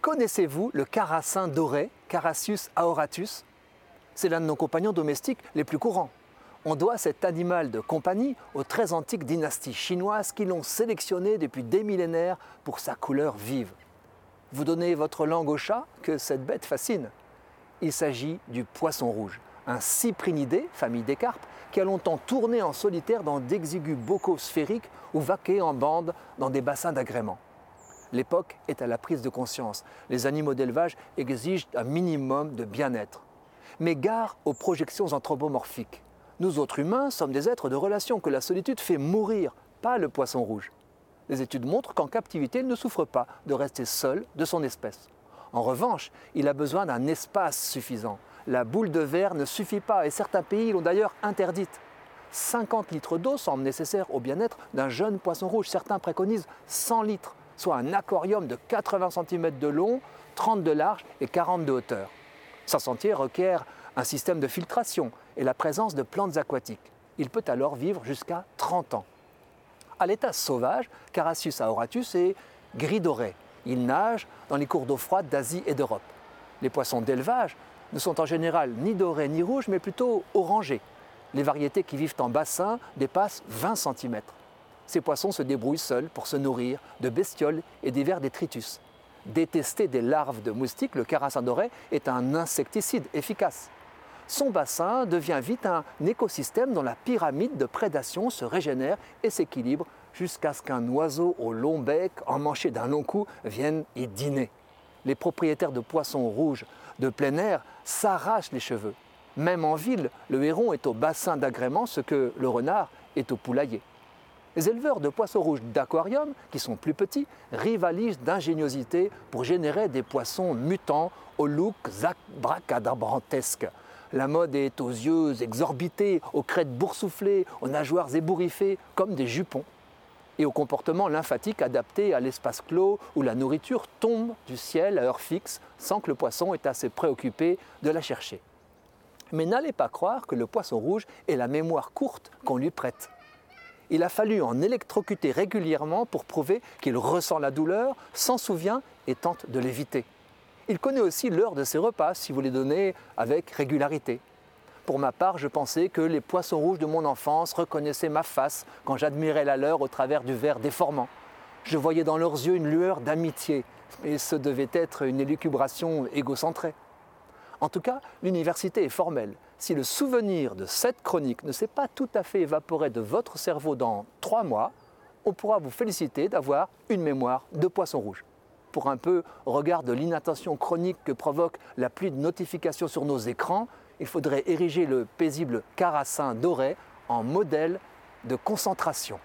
Connaissez-vous le carassin doré, Carassius aoratus? C'est l'un de nos compagnons domestiques les plus courants. On doit cet animal de compagnie aux très antiques dynasties chinoises qui l'ont sélectionné depuis des millénaires pour sa couleur vive. Vous donnez votre langue au chat que cette bête fascine. Il s'agit du poisson rouge, un cyprinidé, famille des carpes, qui a longtemps tourné en solitaire dans d'exigus bocaux sphériques ou vaqué en bande dans des bassins d'agrément. L'époque est à la prise de conscience. Les animaux d'élevage exigent un minimum de bien-être. Mais gare aux projections anthropomorphiques. Nous autres humains sommes des êtres de relation que la solitude fait mourir, pas le poisson rouge. Les études montrent qu'en captivité, il ne souffre pas de rester seul de son espèce. En revanche, il a besoin d'un espace suffisant. La boule de verre ne suffit pas et certains pays l'ont d'ailleurs interdite. 50 litres d'eau semblent nécessaires au bien-être d'un jeune poisson rouge. Certains préconisent 100 litres, soit un aquarium de 80 cm de long, 30 de large et 40 de hauteur. Sa sentier requiert un système de filtration et la présence de plantes aquatiques. Il peut alors vivre jusqu'à 30 ans. À l'état sauvage, Carassius aoratus est gris doré. Il nage dans les cours d'eau froide d'Asie et d'Europe. Les poissons d'élevage ne sont en général ni dorés ni rouges, mais plutôt orangés. Les variétés qui vivent en bassin dépassent 20 cm. Ces poissons se débrouillent seuls pour se nourrir de bestioles et des vers détritus. Détesté des larves de moustiques, le carassin doré est un insecticide efficace son bassin devient vite un écosystème dont la pyramide de prédation se régénère et s'équilibre jusqu'à ce qu'un oiseau au long bec, emmanché d'un long cou, vienne y dîner. Les propriétaires de poissons rouges de plein air s'arrachent les cheveux. Même en ville, le héron est au bassin d'agrément ce que le renard est au poulailler. Les éleveurs de poissons rouges d'aquarium, qui sont plus petits, rivalisent d'ingéniosité pour générer des poissons mutants au look bracadabrantesque. La mode est aux yeux exorbités, aux crêtes boursouflées, aux nageoires ébouriffées, comme des jupons, et au comportement lymphatique adapté à l'espace clos où la nourriture tombe du ciel à heure fixe sans que le poisson ait assez préoccupé de la chercher. Mais n'allez pas croire que le poisson rouge ait la mémoire courte qu'on lui prête. Il a fallu en électrocuter régulièrement pour prouver qu'il ressent la douleur, s'en souvient et tente de l'éviter. Il connaît aussi l'heure de ses repas si vous les donnez avec régularité. Pour ma part, je pensais que les poissons rouges de mon enfance reconnaissaient ma face quand j'admirais la leur au travers du verre déformant. Je voyais dans leurs yeux une lueur d'amitié, et ce devait être une élucubration égocentrée. En tout cas, l'université est formelle. Si le souvenir de cette chronique ne s'est pas tout à fait évaporé de votre cerveau dans trois mois, on pourra vous féliciter d'avoir une mémoire de poisson rouge pour un peu regard de l'inattention chronique que provoque la pluie de notifications sur nos écrans, il faudrait ériger le paisible carassin doré en modèle de concentration.